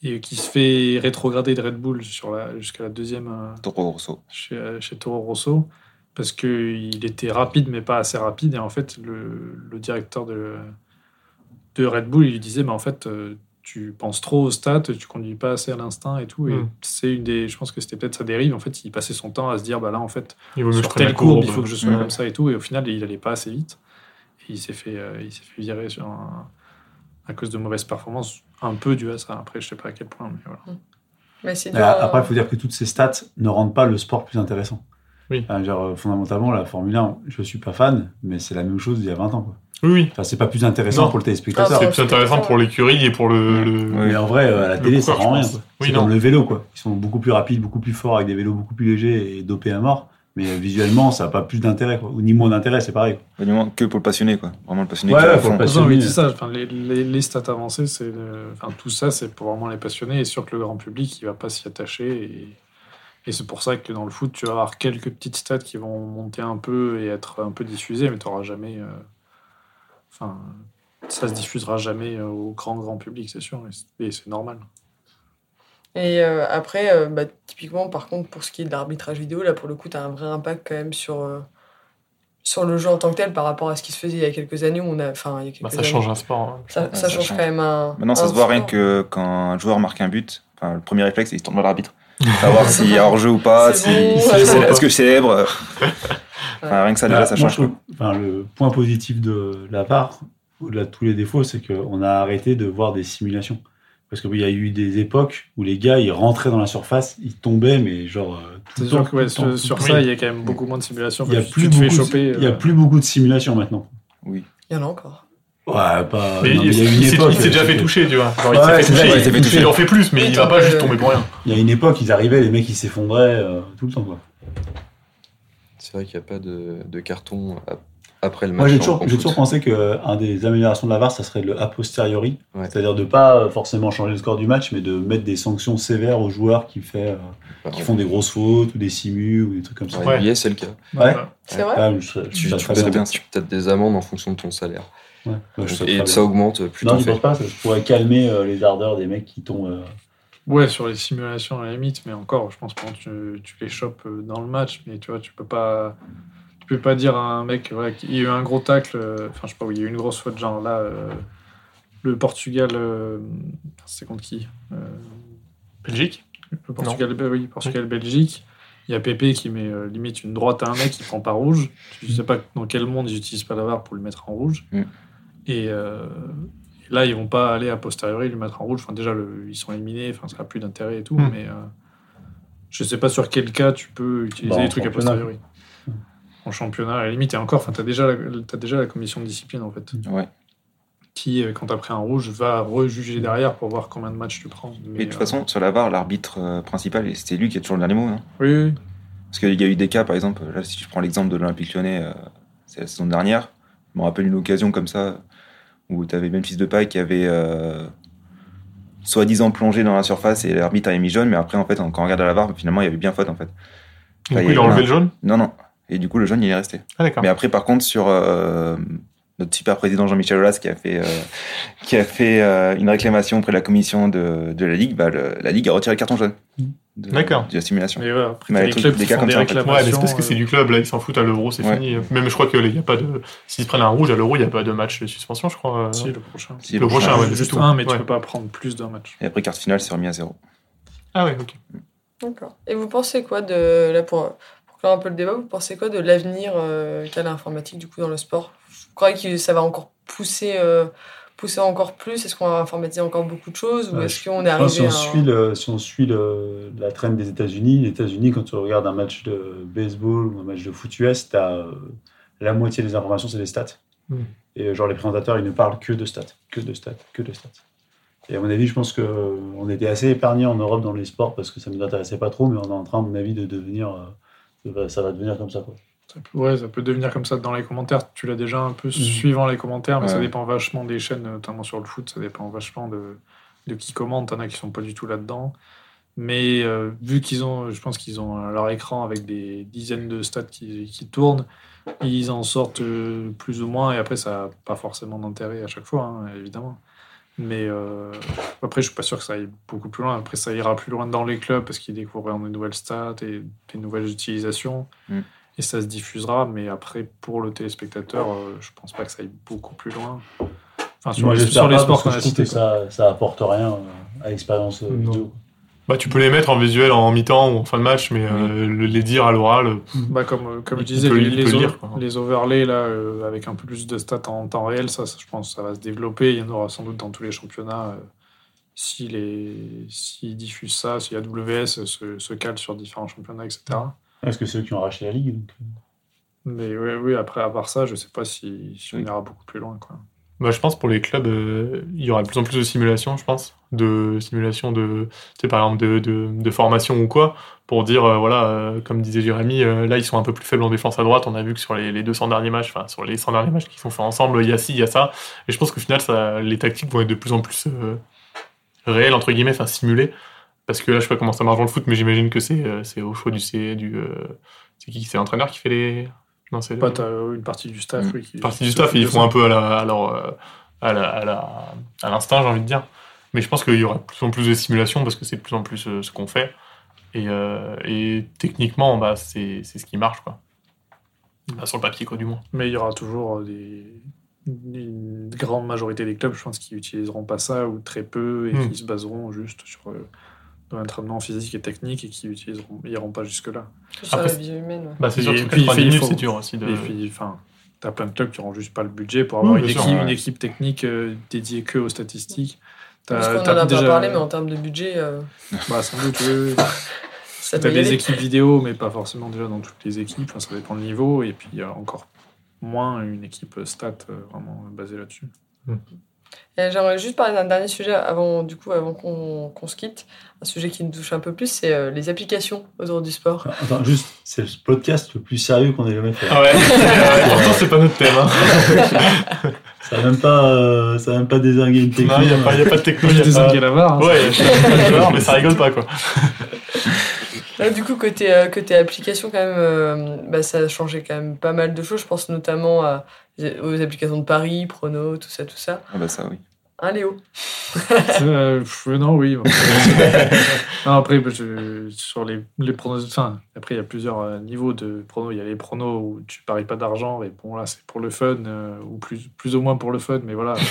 et qui se fait rétrograder de Red Bull sur la, jusqu'à la deuxième. euh, Toro Rosso. chez, euh, chez Toro Rosso parce qu'il était rapide mais pas assez rapide et en fait le, le directeur de, de Red Bull il lui disait mais en fait euh, tu penses trop aux stats tu conduis pas assez à l'instinct et tout et Mm. c'est une des je pense que c'était peut-être sa dérive en fait il passait son temps à se dire bah là en fait Il sur telle courbe, courbe. il faut que je sois Ouais. comme ça et tout et au final il allait pas assez vite et il s'est fait euh, il s'est fait virer sur un- à cause de mauvaises performances un peu dû à ça après je sais pas à quel point mais voilà Mais c'est Mais. Après, euh, il faut dire que toutes ces stats ne rendent pas le sport plus intéressant. Oui. Enfin, genre, euh, fondamentalement, la Formule 1, je suis pas fan, mais c'est la même chose d'il y a 20 ans. Quoi. Oui, oui. Enfin, c'est pas plus intéressant Non. pour le téléspectateur. Ah, C'est plus intéressant pour l'écurie et pour le. Mais en vrai, euh, à la télé, ça rend rien. quoi. Oui, c'est comme le vélo, quoi. Ils sont beaucoup plus rapides, beaucoup plus forts avec des vélos beaucoup plus légers et dopés à mort. Mais euh, visuellement, ça n'a pas plus d'intérêt, quoi. Ou ni moins d'intérêt, c'est pareil. Moins que pour le passionné, quoi. Vraiment le passionné Ouais, qui ouais, pour le passionné. oui, c'est ça. Enfin, les, les, les stats avancées, c'est le- enfin, tout ça, c'est pour vraiment les passionnés. Et sûr que le grand public, il va pas s'y attacher. Et, et c'est pour ça que dans le foot, tu vas avoir quelques petites stats qui vont monter un peu et être un peu diffusées, mais tu n'auras jamais. euh, Enfin, ça se diffusera jamais euh, au grand grand public, c'est sûr. Et c'est- normal. Et euh, après, euh, bah, typiquement, par contre, pour ce qui est de l'arbitrage vidéo, là, pour le coup, tu as un vrai impact quand même sur, euh, sur le jeu en tant que tel par rapport à ce qui se faisait il y a quelques années. Où on a, enfin, il y a quelques Bah, ça années. change un sport. hein. Ça, ça ça change change. quand même un. Maintenant, ça un se voit rien que quand un joueur marque un but, enfin, le premier réflexe, il se tourne vers l'arbitre. Savoir s'il y a hors-jeu ou pas, C'est si, bon, si- ouais. si- est-ce que je célèbre? Enfin, rien que ça, déjà, Bah, ça moi, change. je enfin, le point positif de la VAR, au-delà de tous les défauts, c'est qu'on a arrêté de voir des simulations. Parce qu'il y a eu des époques où les gars, ils rentraient dans la surface, ils tombaient, mais genre. euh, tout C'est le sûr temps, que ouais, tout le temps, sur, ça, il y a quand même beaucoup moins de simulations. il y a plus tu te fais beaucoup de- choper. il y a euh, plus beaucoup de simulations maintenant. Il y en a encore. Ouais, pas. Mais non, mais il il y a une il s'est époque. il s'est déjà fait c'était- toucher, tu vois. Genre, il Ouais, s'est fait c'est toucher, vrai, il- il s'est fait toucher. il en fait plus, mais Oui, il va pas juste tomber pour rien. Il y a une époque, ils arrivaient, les mecs, ils s'effondraient euh, tout le temps, quoi. C'est vrai qu'il n'y a pas de, de carton ap- après le match. Moi, j'ai toujours, toujours pensé qu'un des améliorations de la VAR, ça serait le a posteriori. Ouais. C'est-à-dire de pas forcément changer le score du match, mais de mettre des sanctions sévères aux joueurs qui, fait, euh, qui font des grosses fautes ou des simus ou des trucs comme ça. Ouais. NBA, c'est le cas. Ouais. C'est vrai Ah, je, serais- je Tu, tu très peux bien. tu peux peut-être des amendes en fonction de ton salaire. Ouais. Ouais, Et ça augmente plus Non, je pense pas, ça pourrait calmer euh, les ardeurs des mecs qui tombent. euh, Ouais, sur les simulations à la limite, mais encore, je pense que tu, tu les chopes euh, dans le match, mais tu vois, tu peux pas, tu peux pas dire à un mec, voilà, qu'il y a eu un gros tacle, euh, enfin, je sais pas, où il y a eu une grosse faute, genre là, euh, le Portugal, euh, c'est contre qui Euh, Belgique? Le Portugal, oui, Portugal-Belgique. Il y a Pépé qui met euh, limite une droite à un mec qui prend pas rouge. Je sais pas dans quel monde ils utilisent pas la VAR pour le mettre en rouge. Mm. Et, euh, et là, ils vont pas aller à posteriori le mettre en rouge. Enfin, déjà, le- ils sont éliminés. Enfin, ça n'a plus d'intérêt et tout. Mm. Mais euh, je sais pas sur quel cas tu peux utiliser Bah, des trucs à championnat. posteriori. En championnat, à la limite, et encore, enfin, tu as, déjà la- t'as déjà la commission de discipline en fait. Ouais. Qui, euh, quand tu as pris un rouge, va rejuger derrière pour voir combien de matchs tu prends. Mais, Et de toute euh, façon, sur la VAR, l'arbitre principal, c'était lui qui a toujours le dernier mot. non Oui, oui. Parce qu'il y a eu des cas, par exemple, là, si je prends l'exemple de l'Olympique lyonnais, euh, c'est la saison dernière, je me rappelle une occasion comme ça, où tu avais Memphis Depay qui avait euh, soi-disant plongé dans la surface et l'arbitre avait mis jaune, mais après, en fait, quand on regarde à la VAR, finalement, il y avait bien faute, en fait. Du coup, il a enlevé le jaune? Non, non. Et du coup, le jaune, il est resté. Ah. Mais après, par contre, sur euh, notre super président Jean-Michel Aulas qui a fait, euh, qui a fait euh, une réclamation auprès de la commission de, de la Ligue, bah, le- la Ligue a retiré le carton jaune. De- D'accord. De la simulation. Mais voilà, après, Mais les les trucs- clubs des cas font comme des ça. Ouais, mais c'est parce que c'est euh, du club, là, ils s'en foutent à l'euro, c'est Ouais. fini. Même je crois que il y a pas de. S'ils se prennent un rouge à l'euro, il n'y a pas de match de suspension, je crois. Si, le prochain. Si, Le prochain, ouais, juste tout. un, mais tu Ouais. peux pas prendre plus d'un match. Et après, carte finale, c'est remis à zéro. Ah ouais, ok. D'accord. Et vous pensez quoi de, là pour, pour clore un peu le débat, vous pensez quoi de l'avenir euh, qu'a l'informatique du coup dans le sport? Vous croyez que ça va encore pousser, euh, pousser encore plus? Est-ce qu'on va informatiser encore beaucoup de choses? Ou est-ce qu'on est pense si arrivé on à... suit, le, si on suit le- la traîne des États-Unis, les États-Unis, quand tu regardes un match de baseball ou un match de foot US, tu as la moitié des informations, c'est des stats. Mm. Et euh, genre, les présentateurs, ils ne parlent que de stats, que de stats, que de stats. Et à mon avis, je pense qu'on était assez épargnés en Europe dans les sports parce que ça ne nous intéressait pas trop, mais on est en train, à mon avis, de devenir. euh, ça va- ça va devenir comme ça. Quoi. Ça peut, ouais, ça peut devenir comme ça dans les commentaires. Tu l'as déjà un Mhm. peu suivant les commentaires, mais ça dépend vachement des chaînes, notamment sur le foot. Ça dépend vachement de, de qui commente. T'en as qui sont pas du tout là-dedans. Mais euh, vu qu'ils ont, je pense qu'ils ont leur écran avec des dizaines de stats qui, qui tournent, ils en sortent euh, plus ou moins. Et après, ça n'a pas forcément d'intérêt à chaque fois, hein, évidemment. Mais euh, après, je suis pas sûr que ça aille beaucoup plus loin. Après, ça ira plus loin dans les clubs parce qu'ils découvriront des nouvelles stats et des nouvelles utilisations. Mm. Et ça se diffusera. Mais après, pour le téléspectateur, euh, je pense pas que ça aille beaucoup plus loin. Enfin, sur, Moi, les, j'espère sur les pas, sports parce que qu'on a cités. ça, ça apporte rien euh, à l'expérience euh, vidéo. Bah, tu peux les mettre en visuel en mi-temps ou en fin de match, mais euh, le- les dire à l'oral. euh, Bah, comme, comme Il je disais, peut- les, les lire, overlays, là, euh, avec un peu plus de stats en temps réel, ça, ça, je pense que ça va se développer. Il y en aura sans doute dans tous les championnats. euh, si les, s'ils diffusent ça, si AWS se, se cale sur différents championnats, etc. Parce que c'est eux qui ont racheté la ligue. donc, euh, Mais oui, oui, après, à part ça, je sais pas si, si on ira beaucoup plus loin. Quoi. Bah, je pense pour les clubs, euh, il y aura de plus en plus de simulations, je pense, de simulations de, tu sais, par exemple, de, de, de formation ou quoi, pour dire, euh, voilà, euh, comme disait Jérémy, euh, là, ils sont un peu plus faibles en défense à droite. On a vu que sur les, les 200 derniers matchs, enfin, sur les 100 derniers matchs qui sont faits ensemble, il y a ci, il y a ça. Et je pense qu'au final, ça, les tactiques vont être de plus en plus euh, réelles, entre guillemets, enfin, simulées. Parce que là, je sais pas comment ça marche dans le foot, mais j'imagine que c'est euh, c'est au choix du, C, du, euh, c'est qui, c'est l'entraîneur qui fait les, non, c'est Pas une partie du staff, Mm. oui. Qui, partie qui du staff, ils font ça. un peu à la, à leur, euh, à la, à la- à l'instinct, j'ai envie de dire. Mais je pense qu'il y aura de plus en plus de simulations parce que c'est de plus en plus ce qu'on fait. Et, euh, et techniquement, bah, c'est c'est ce qui marche, quoi. Bah, sur le papier, quoi, du moins. Mais il y aura toujours des... une grande majorité des clubs, je pense, qui utiliseront pas ça ou très peu et Mm. qui se baseront juste sur euh, de l'entraînement physique et technique et qui utiliseront, iront pas jusque-là. Sur Après, la vie humaine. ouais. Bah, c'est sûr que puis, 90 il minutes, faut- c'est dur aussi. De... Et puis, enfin, t'as plein de clubs qui n'auront juste pas le budget pour Oui, avoir une, sûr, équipe, ouais. une équipe technique euh, dédiée que aux statistiques. T'as- Parce qu'on en t'as a déjà- pas parlé, mais en termes de budget, euh, Bah, sans doute, ça T'as des aller. équipes vidéo, mais pas forcément déjà dans toutes les équipes. Enfin, ça dépend du niveau. Et puis, il y a encore moins une équipe stat euh, vraiment basée là-dessus. Et J'aimerais juste parler d'un dernier sujet avant, du coup, avant qu'on qu'on se quitte. Un sujet qui nous touche un peu plus, c'est euh, les applications autour du sport. Attends, juste, c'est le podcast le plus sérieux qu'on ait jamais fait. Ah ouais, pourtant, c'est pas notre thème. Hein. Ça n'a même pas, euh, ça a même pas désingué une technique. Non, il n'y a, pas- y a pas de techno. y a J'ai des pas- à la barre. hein. Ouais, y a pas de mais ça rigole pas, quoi. Là, du coup, côté, euh, côté application, quand même, euh, bah, ça a changé quand même pas mal de choses. Je pense notamment à- aux applications de Paris, Prono, tout ça, tout ça. Ah bah ça, oui. Hein, Léo? Euh, non, oui. non, après, je- sur les, les pronos, enfin, après, il y a plusieurs euh, niveaux de pronos. Il y a les pronos où tu paries pas d'argent, et bon, là, c'est pour le fun, euh, ou plus, plus ou moins pour le fun, mais voilà.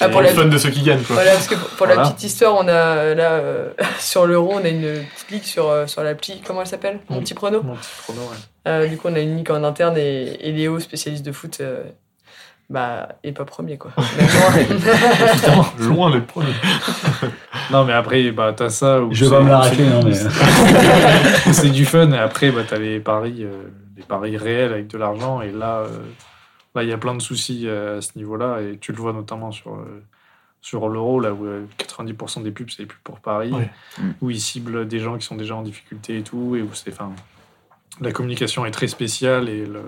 Ah, Pour le fun de ceux qui gagnent, quoi. Voilà, parce que pour, pour la petite histoire, on a là, sur l'euro, on a une petite ligue sur, sur l'appli. Comment elle s'appelle? Mon petit prono? Mon petit prono, ouais. Du coup, on a une ligue en interne et, et Léo, spécialiste de foot, bah, est pas premier, quoi. Loin. Loin d'être premier. Non, mais après, bah, t'as ça. où Je vais pas me hein, mais. c'est du fun et après bah, tu as les paris euh, les paris réels avec de l'argent et là euh, là il y a plein de soucis euh, à ce niveau-là et tu le vois notamment sur euh, sur l'euro là où euh, 90% des pubs c'est des pubs pour Paris où ils ciblent des gens qui sont déjà en difficulté et tout et où c'est enfin la communication est très spéciale et le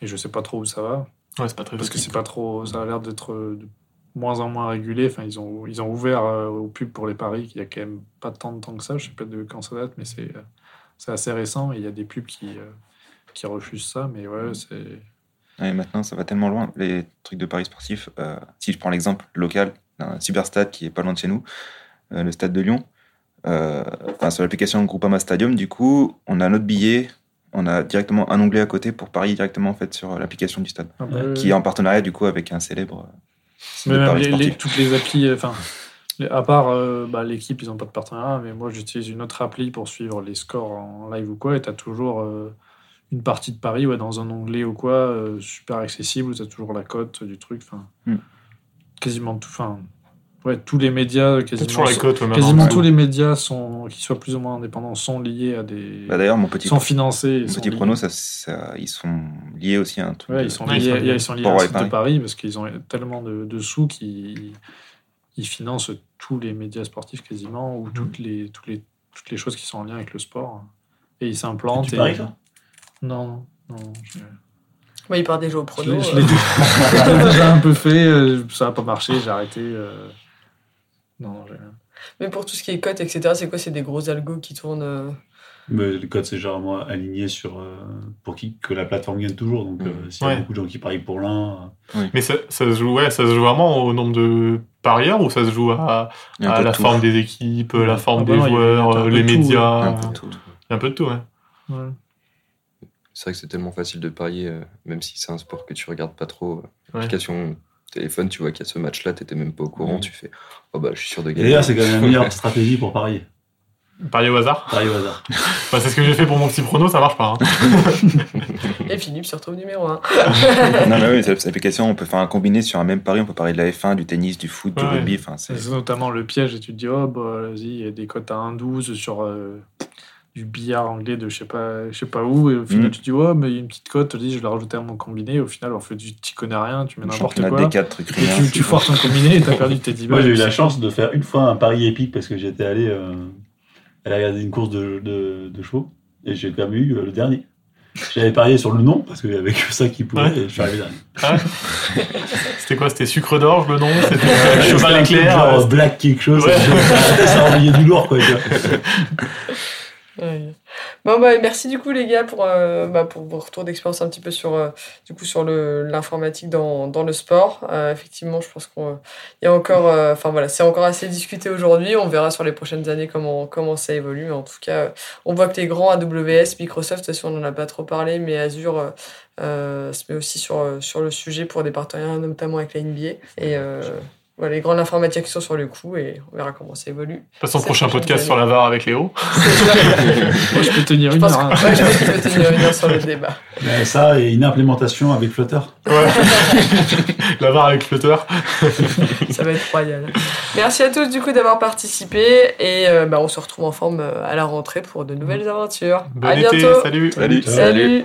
et je sais pas trop où ça va Ouais, c'est pas très parce que c'est pas trop ça a l'air d'être euh, de moins en moins régulé. Enfin ils ont ils ont ouvert euh, aux pubs pour les paris il y a quand même pas tant de temps que ça. Je sais pas de quand ça date mais c'est euh, c'est assez récent et il y a des pubs qui euh, qui refusent ça mais ouais c'est Ouais, maintenant, ça va tellement loin. Les trucs de paris sportifs, euh, si je prends l'exemple local d'un superstade qui est pas loin de chez nous, euh, le stade de Lyon, euh, enfin, sur l'application Groupama Stadium, du coup, on a notre billet, on a directement un onglet à côté pour parier directement en fait, sur l'application du stade, peu- qui est en partenariat du coup avec un célèbre euh, mais même les- les- toutes les applis euh, enfin À part euh, bah, l'équipe, ils n'ont pas de partenariat, mais moi j'utilise une autre appli pour suivre les scores en live ou quoi, et tu as toujours euh, une partie de Paris ouais, dans un onglet ou quoi, euh, super accessible, où tu as toujours la cote du truc, enfin, Hmm. quasiment tout, enfin, ouais, tous les médias, C'est quasiment, tous les médias sont, qui soient plus ou moins indépendants sont liés à des. Bah, D'ailleurs, mon petit, sont financés. mon sont petit prono, ça, ça- ils sont liés aussi à un truc. Ouais, de- ils sont ils liés, sont liés. ils sont liés à Paris. de Paris parce qu'ils ont tellement de, de sous qu'ils ils financent tous les médias sportifs quasiment ou toutes, les, toutes, les, toutes les choses qui sont en lien avec le sport. Et ils s'implantent. Tu et- paries, toi Non, non. je- Ouais, il part déjà au Je prono. je euh. l'ai je l'ai déjà un peu fait, euh, ça n'a pas marché, j'ai arrêté. euh. Non, non, j'ai- Mais pour tout ce qui est cote, etc., c'est quoi? C'est des gros algos qui tournent. euh, Mais le code, c'est généralement aligné sur. euh, pour qui, que la plateforme gagne toujours. Donc, euh, s'il y a Ouais. beaucoup de gens qui parient pour l'un. Mais ça, ça se joue, ouais, ça se joue vraiment au nombre de parieurs ou ça se joue à, à la tout. forme des équipes, la forme Ah des non, joueurs, les médias. Un peu de tout. Il y a un peu de tout, ouais. ouais. C'est vrai que c'est tellement facile de parier, euh, même si c'est un sport que tu regardes pas trop. euh, Ouais. Application téléphone, tu vois qu'il y a ce match-là, t'étais même pas au courant, tu fais Oh bah je suis sûr de gagner. d'ailleurs, c'est quand même la meilleure stratégie pour parier. Parier au hasard. Parier au hasard. Bah, c'est ce que j'ai fait pour mon petit prono, ça marche pas. hein. Et Philippe se retrouve numéro 1. non, mais oui, cette application, on peut faire un combiné sur un même pari. On peut parler de la F1, du tennis, du foot, du rugby. Enfin, c'est C'est notamment le piège et tu te dis, oh, bah, vas-y, il y a des cotes à 1,12 sur euh, du billard anglais de je sais pas, je sais pas où. Et au final, Mm. tu dis, oh, mais il y a une petite cote, vas-y, je vais la rajouter à mon combiné. Au final, en fait, tu t'y connais rien, tu mets n'importe quoi. des 4 trucs Et rien. tu, tu forces un combiné et t'as perdu tes 10 Moi, balles. j'ai eu la chance de faire une fois un pari épique parce que j'étais allé euh, aller regarder une course de, de, de chevaux et j'ai quand même eu euh, le dernier. J'avais parié sur le nom parce qu'il y avait que ça qui pouvait Ouais. et je suis arrivé dernier. Ah ouais. C'était quoi C'était sucre d'orge le nom C'était C'était cheval éclair Genre euh, black quelque chose. Ouais. ça envoyait du lourd quoi. Bon bah merci du coup les gars pour, euh, bah, pour vos retours d'expérience un petit peu sur, euh, sur l'informatique dans, dans le sport. Euh, effectivement, je pense qu'il y a encore, enfin voilà, c'est encore assez discuté aujourd'hui. On verra sur les prochaines années comment, comment ça évolue. Mais en tout cas, on voit que les grands AWS, Microsoft, façon, on n'en a pas trop parlé, mais Azure se met aussi sur, sur le sujet pour des partenariats, notamment avec la NBA. Voilà, les grandes informatiques sont sur le coup et on verra comment ça évolue. Façon, C'est prochain podcast sur la VAR avec Léo. Moi, je peux tenir Je une heure. hein. que- ouais, je pense qu'il peut tenir une heure sur le débat. Mais ça et une implémentation avec Flutter. Ouais. la VAR avec Flutter. Ça va être royal. Merci à tous du coup d'avoir participé et euh, bah, on se retrouve en forme euh, à la rentrée pour de nouvelles aventures. Bon à été, bientôt. salut. Salut. Salut.